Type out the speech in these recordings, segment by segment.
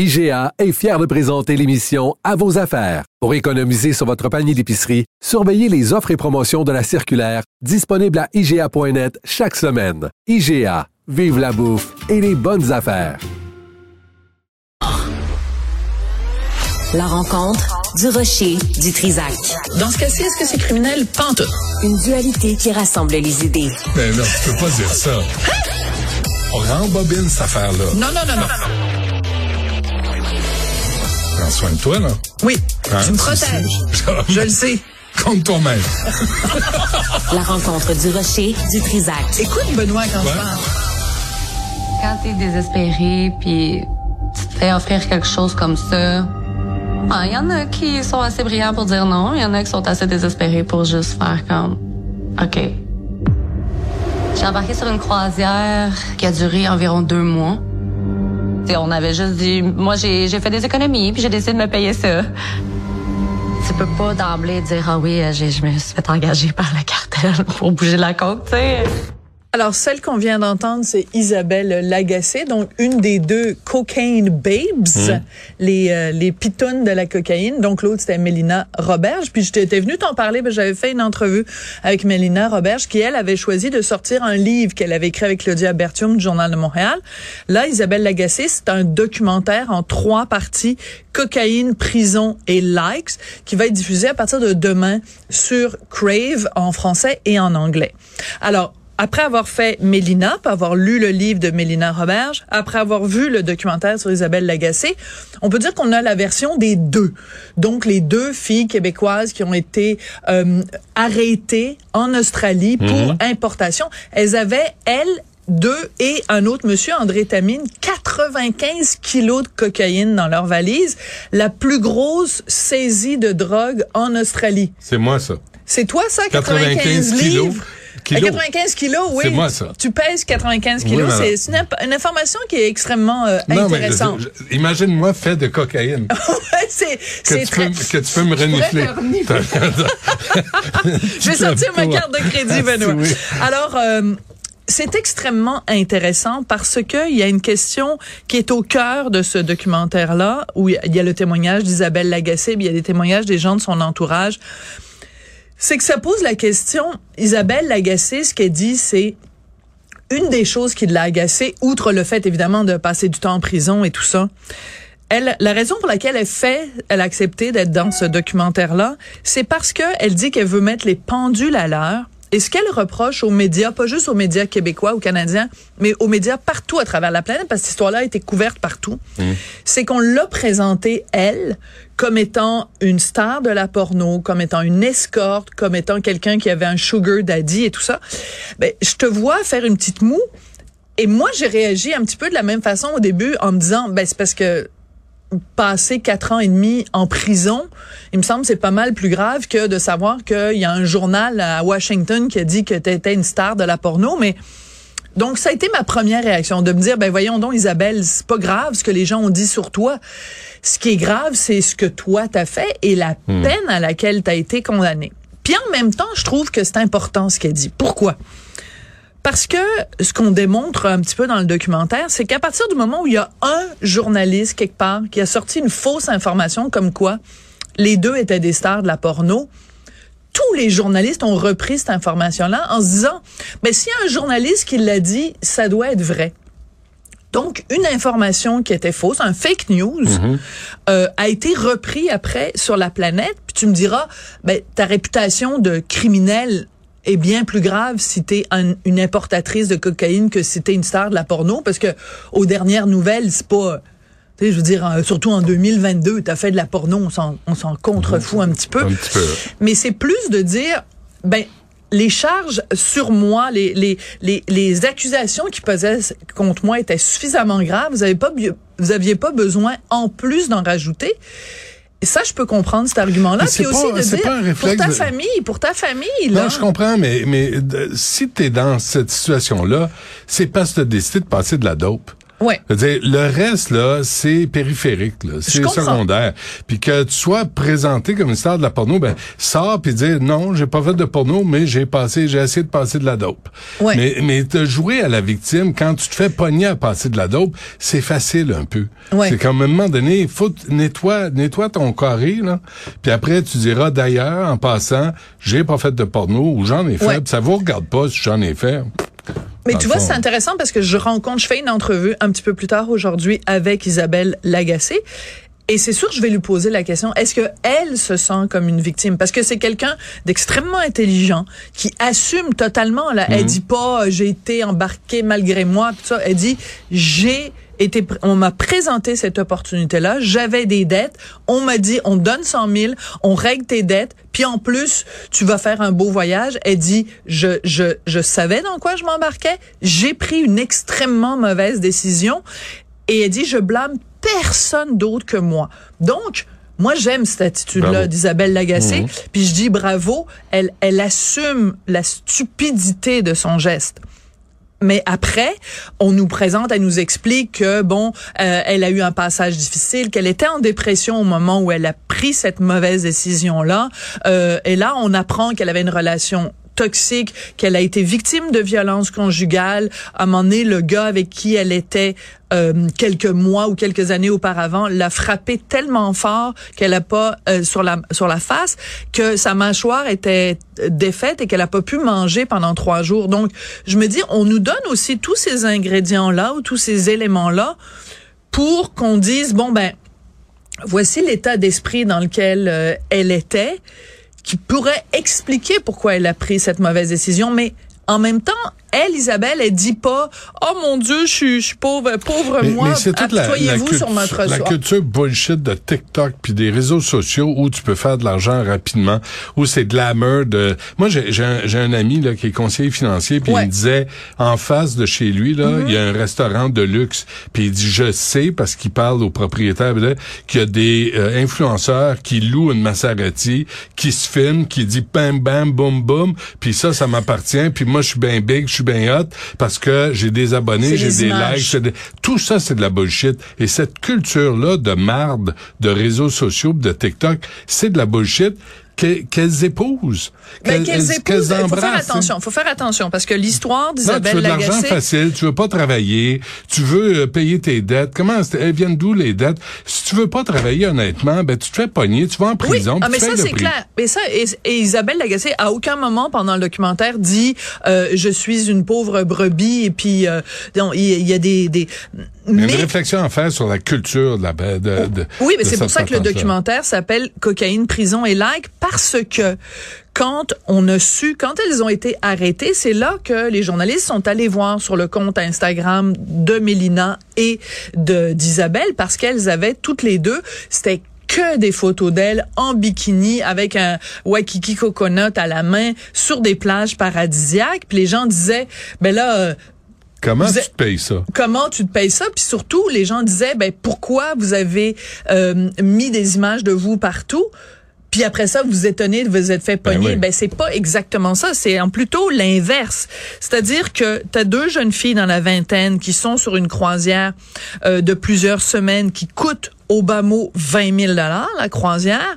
IGA est fier de présenter l'émission À vos affaires. Pour économiser sur votre panier d'épicerie, surveillez les offres et promotions de la circulaire disponible à IGA.net chaque semaine. IGA, vive la bouffe et les bonnes affaires. La rencontre du rocher du Trisac. Dans ce cas-ci, est-ce que c'est criminel? Pantoute. Une dualité qui rassemble les idées. Mais non, tu peux pas dire ça. On rembobine cette affaire-là. Non, non, non, non. Prends soin de toi, là. Oui, Hein? tu me protèges. Je le sais. Compte toi-même. La rencontre du rocher du Trisac. Écoute, Benoît, quand je Ouais. parle. Quand t'es désespéré, puis tu te fais offrir quelque chose comme ça, ah, il y en a qui sont assez brillants pour dire non, il y en a qui sont assez désespérés pour juste faire comme, OK. J'ai embarqué sur une croisière qui a duré environ deux mois. On avait juste dit, moi j'ai fait des économies, puis j'ai décidé de me payer ça. Tu peux pas d'emblée dire, ah oui, euh, je me suis fait engager par la cartel pour bouger la côte, tu sais. Alors, celle qu'on vient d'entendre, c'est Isabelle Lagacé, donc une des deux Cocaine Babes, les, euh, les pitounes de la cocaïne. Donc, l'autre, c'était Mélina Roberge. Puis, j'étais venue t'en parler, parce que j'avais fait une entrevue avec Mélina Roberge, qui, elle, avait choisi de sortir un livre qu'elle avait écrit avec Claudia Bertium du Journal de Montréal. Là, Isabelle Lagacé, c'est un documentaire en trois parties, cocaïne, prison et likes, qui va être diffusé à partir de demain sur Crave en français et en anglais. Alors, après avoir fait Mélina, puis avoir lu le livre de Mélina Roberge, après avoir vu le documentaire sur Isabelle Lagacé, on peut dire qu'on a la version des deux. Donc les deux filles québécoises qui ont été euh, arrêtées en Australie pour importation, elles avaient elles deux et un autre monsieur, André Tamine, 95 kilos de cocaïne dans leur valise, la plus grosse saisie de drogue en Australie. C'est moi, ça. C'est toi ça, 95, 95 kilos. livres? Kilos. À 95 kilos, oui. C'est moi, ça. Tu pèses 95 kilos. Oui, c'est une, information qui est extrêmement euh, Non, intéressante. imagine-moi fait de cocaïne. C'est que, c'est tu très... peux, que tu peux me renifler. Je vais sortir ma carte de crédit, Benoît. Oui. Alors, euh, c'est extrêmement intéressant parce que il y a une question qui est au cœur de ce documentaire-là, où il y a- il y a le témoignage d'Isabelle Lagacé, puis il y a des témoignages des gens de son entourage. C'est que ça pose la question, Isabelle Lagacé, ce qu'elle dit, c'est une des choses qui l'a agacée, outre le fait évidemment de passer du temps en prison et tout ça, elle, la raison pour laquelle elle fait, elle a accepté d'être dans ce documentaire-là, c'est parce que elle dit qu'elle veut mettre les pendules à l'heure. Et ce qu'elle reproche aux médias, pas juste aux médias québécois ou canadiens, mais aux médias partout à travers la planète, parce que cette histoire-là a été couverte partout, c'est qu'on l'a présentée, elle, comme étant une star de la porno, comme étant une escorte, comme étant quelqu'un qui avait un sugar daddy et tout ça. Ben, je te vois faire une petite moue. Et moi, j'ai réagi un petit peu de la même façon au début en me disant, ben, c'est parce que passer quatre ans et demi en prison, il me semble que c'est pas mal plus grave que de savoir qu'il y a un journal à Washington qui a dit que tu étais une star de la porno, mais donc ça a été ma première réaction de me dire ben voyons donc Isabelle, c'est pas grave ce que les gens ont dit sur toi. Ce qui est grave, c'est ce que toi t'as fait et la peine à laquelle t'as été condamné. Puis en même temps, je trouve que c'est important ce qu'elle dit. Pourquoi? Parce que ce qu'on démontre un petit peu dans le documentaire, c'est qu'à partir du moment où il y a un journaliste quelque part qui a sorti une fausse information comme quoi les deux étaient des stars de la porno, tous les journalistes ont repris cette information-là en se disant, mais s'il y a un journaliste qui l'a dit, ça doit être vrai. Donc, une information qui était fausse, un fake news, euh, a été repris après sur la planète. Puis tu me diras, ben, ta réputation de criminel est bien plus grave si t'es un- une importatrice de cocaïne que si t'es une star de la porno, parce que aux dernières nouvelles, c'est pas... Tu sais, je veux dire, euh, surtout en 2022, t'as fait de la porno, on s'en, on s'en contrefout un petit peu. Un petit peu. Mais c'est plus de dire, ben, les charges sur moi, les, les, les, les accusations qui pesaient contre moi étaient suffisamment graves. Vous avez pas, vous aviez pas besoin en plus d'en rajouter. Et ça, je peux comprendre cet argument-là. Puis aussi pas- de c'est dire, pas un réflexe pour ta de- famille, pour ta famille, là. Non, je comprends, mais, mais de- si tu es dans cette situation-là, c'est parce que tu as décidé de passer de la dope. Ouais. Dire, le reste, là, c'est périphérique, là. C'est secondaire. Puis que tu sois présenté comme une star de la porno, ben, sors puis dire, non, j'ai pas fait de porno, mais j'ai passé, j'ai essayé de passer de la dope. Ouais. Mais, mais te jouer à la victime quand tu te fais pogner à passer de la dope, c'est facile un peu. Ouais. C'est comme à un moment donné, faut nettoie, nettoie ton carré, là. Puis après, tu diras, d'ailleurs, en passant, j'ai pas fait de porno ou j'en ai fait. Ouais. Puis ça vous regarde pas si j'en ai fait. Mais tu vois, c'est intéressant parce que je rencontre, je fais une entrevue un petit peu plus tard aujourd'hui avec Isabelle Lagacé. Et c'est sûr, je vais lui poser la question est-ce que elle se sent comme une victime? Parce que c'est quelqu'un d'extrêmement intelligent qui assume totalement. Là, Mhm. elle dit pas euh, j'ai été embarquée malgré moi. Tout ça, elle dit j'ai été, on m'a présenté cette opportunité-là. J'avais des dettes. On m'a dit on donne 100 000, on règle tes dettes. Puis en plus, tu vas faire un beau voyage. Elle dit je je je savais dans quoi je m'embarquais. J'ai pris une extrêmement mauvaise décision. Et elle dit, je blâme personne d'autre que moi. Donc, moi, j'aime cette attitude-là d'Isabelle Lagacé. Puis je dis bravo, elle, elle assume la stupidité de son geste. Mais après, on nous présente, elle nous explique que bon, euh, elle a eu un passage difficile, qu'elle était en dépression au moment où elle a pris cette mauvaise décision là. Euh, et là, on apprend qu'elle avait une relation toxique, qu'elle a été victime de violences conjugales. À un moment donné, le gars avec qui elle était euh, quelques mois ou quelques années auparavant l'a frappé tellement fort qu'elle a pas euh, sur la sur la face que sa mâchoire était défaite et qu'elle a pas pu manger pendant trois jours. Donc, je me dis, on nous donne aussi tous ces ingrédients là ou tous ces éléments là pour qu'on dise bon ben voici l'état d'esprit dans lequel euh, elle était qui pourrait expliquer pourquoi elle a pris cette mauvaise décision, mais en même temps, elle, Isabelle, elle dit pas, oh mon Dieu, je suis, je suis pauvre, pauvre Mais, moi, mais c'est toute la, la, apitoyez-vous sur notre la culture bullshit de TikTok puis des réseaux sociaux où tu peux faire de l'argent rapidement, où c'est glamour de... Moi, j'ai un, j'ai un ami là qui est conseiller financier puis Ouais. Il me disait, en face de chez lui, là, il y a un restaurant de luxe puis il dit, je sais, parce qu'il parle au propriétaire, là, qu'il y a des euh, influenceurs qui louent une Maserati, qui se filment, qui dit bam, bam, boum, boum, puis ça, ça m'appartient, puis moi, je suis bien big, suis bien hot, parce que j'ai des abonnés, j'ai des images. likes, c'est de- tout ça, c'est de la bullshit. Et cette culture-là de marde, de réseaux sociaux, de TikTok, c'est de la bullshit que- qu'elles épousent. Ben, qu'elles épousent, il faut faire hein? attention, faut faire attention parce que l'histoire Non, tu d'Isabelle veux de l'argent Lagacé, facile, tu veux pas travailler, tu veux euh, payer tes dettes. Comment elles viennent d'où les dettes? Si tu veux pas travailler honnêtement, ben tu te fais pogner, tu vas en Oui, prison. ah, puis mais tu ça c'est clair. Mais ça et, et Isabelle Lagacé à aucun moment pendant le documentaire dit euh, je suis une pauvre brebis et puis euh, non, il y, il y a des des Mais une réflexion à faire sur la culture de la de, de- Oui, mais c'est pour ça que le documentaire s'appelle Cocaïne, prison et like parce que quand on a su, quand elles ont été arrêtées, c'est là que les journalistes sont allés voir sur le compte Instagram de Mélina et de d'Isabelle parce qu'elles avaient toutes les deux, c'était que des photos d'elles en bikini avec un Waikiki coconut à la main sur des plages paradisiaques. Puis les gens disaient, ben là, euh, Comment Vous tu te payes ça? Comment tu te payes ça? Puis surtout, les gens disaient, ben pourquoi vous avez euh, mis des images de vous partout? Puis après ça, vous vous étonnez de vous êtes fait Ben pogner. oui. Ben, c'est pas exactement ça. C'est en plutôt l'inverse. C'est-à-dire que tu as deux jeunes filles dans la vingtaine qui sont sur une croisière euh, de plusieurs semaines qui coûte au bas mot 20 000 la croisière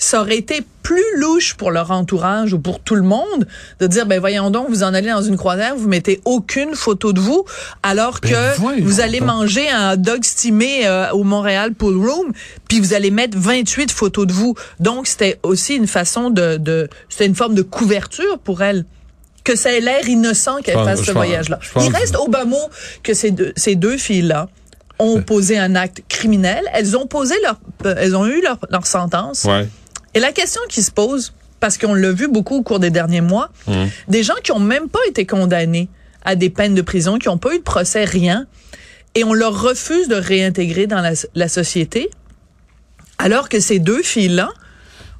ça aurait été plus louche pour leur entourage ou pour tout le monde de dire ben voyons donc vous en allez dans une croisière vous mettez aucune photo de vous alors Ben que vous allez manger un dog stimé euh, au Montréal Pool Room puis vous allez mettre 28 photos de vous donc c'était aussi une façon de, de c'était une forme de couverture pour elle que ça ait l'air innocent qu'elle fasse ce voyage-là. Il reste au bas mot que ces deux, ces deux filles-là ont posé un acte criminel. Elles ont posé leur, euh, elles ont eu leur, leur sentence. Ouais. Et la question qui se pose, parce qu'on l'a vu beaucoup au cours des derniers mois, des gens qui ont même pas été condamnés à des peines de prison, qui ont pas eu de procès, rien, et on leur refuse de réintégrer dans la, la société, alors que ces deux filles-là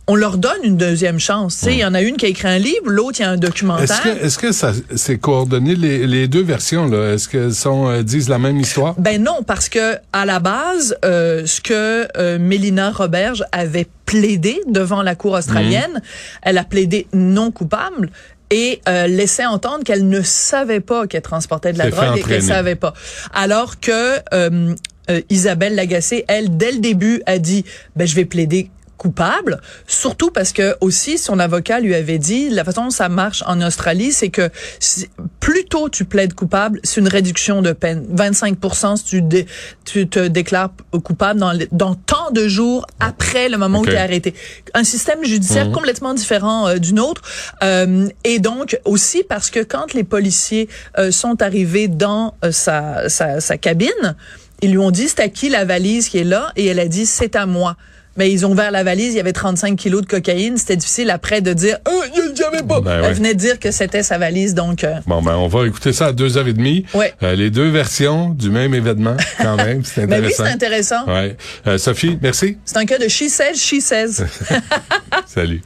on leur donne une deuxième chance. Tu sais, il y en a une qui a écrit un livre, l'autre il y a un documentaire. Est-ce que, est-ce que ça, c'est coordonné les, les deux versions là? Est-ce qu'elles sont euh, disent la même histoire? Ben non, parce que à la base, euh, ce que euh, Mélina Roberge avait plaidé devant la cour australienne, Mhm. elle a plaidé non coupable et euh, laissait entendre qu'elle ne savait pas qu'elle transportait de la drogue et qu'elle savait pas. Alors que euh, euh, Isabelle Lagacé, elle, dès le début, a dit, ben je vais plaider coupable, surtout parce que aussi son avocat lui avait dit la façon dont ça marche en Australie, c'est que si- plus tôt tu plaides coupable, c'est une réduction de peine, 25 si tu dé- tu te déclares coupable dans dans tant de jours après le moment où tu es arrêté. Un système judiciaire complètement différent euh, du nôtre euh, et donc aussi parce que quand les policiers euh, sont arrivés dans euh, sa, sa sa cabine, ils lui ont dit c'est à qui la valise qui est là et elle a dit c'est à moi. Mais ils ont ouvert la valise, il y avait 35 kilos de cocaïne. C'était difficile après de dire, euh, il n'y avait pas. Ben. Elle venait de dire que c'était sa valise, donc. euh, Bon ben on va écouter ça à deux heures et demie. Ouais. Euh, les deux versions du même événement quand même. C'est Ben oui, intéressant. c'est intéressant. Ouais. Euh, Sophie, merci. C'est un cas de she says, she says. Salut.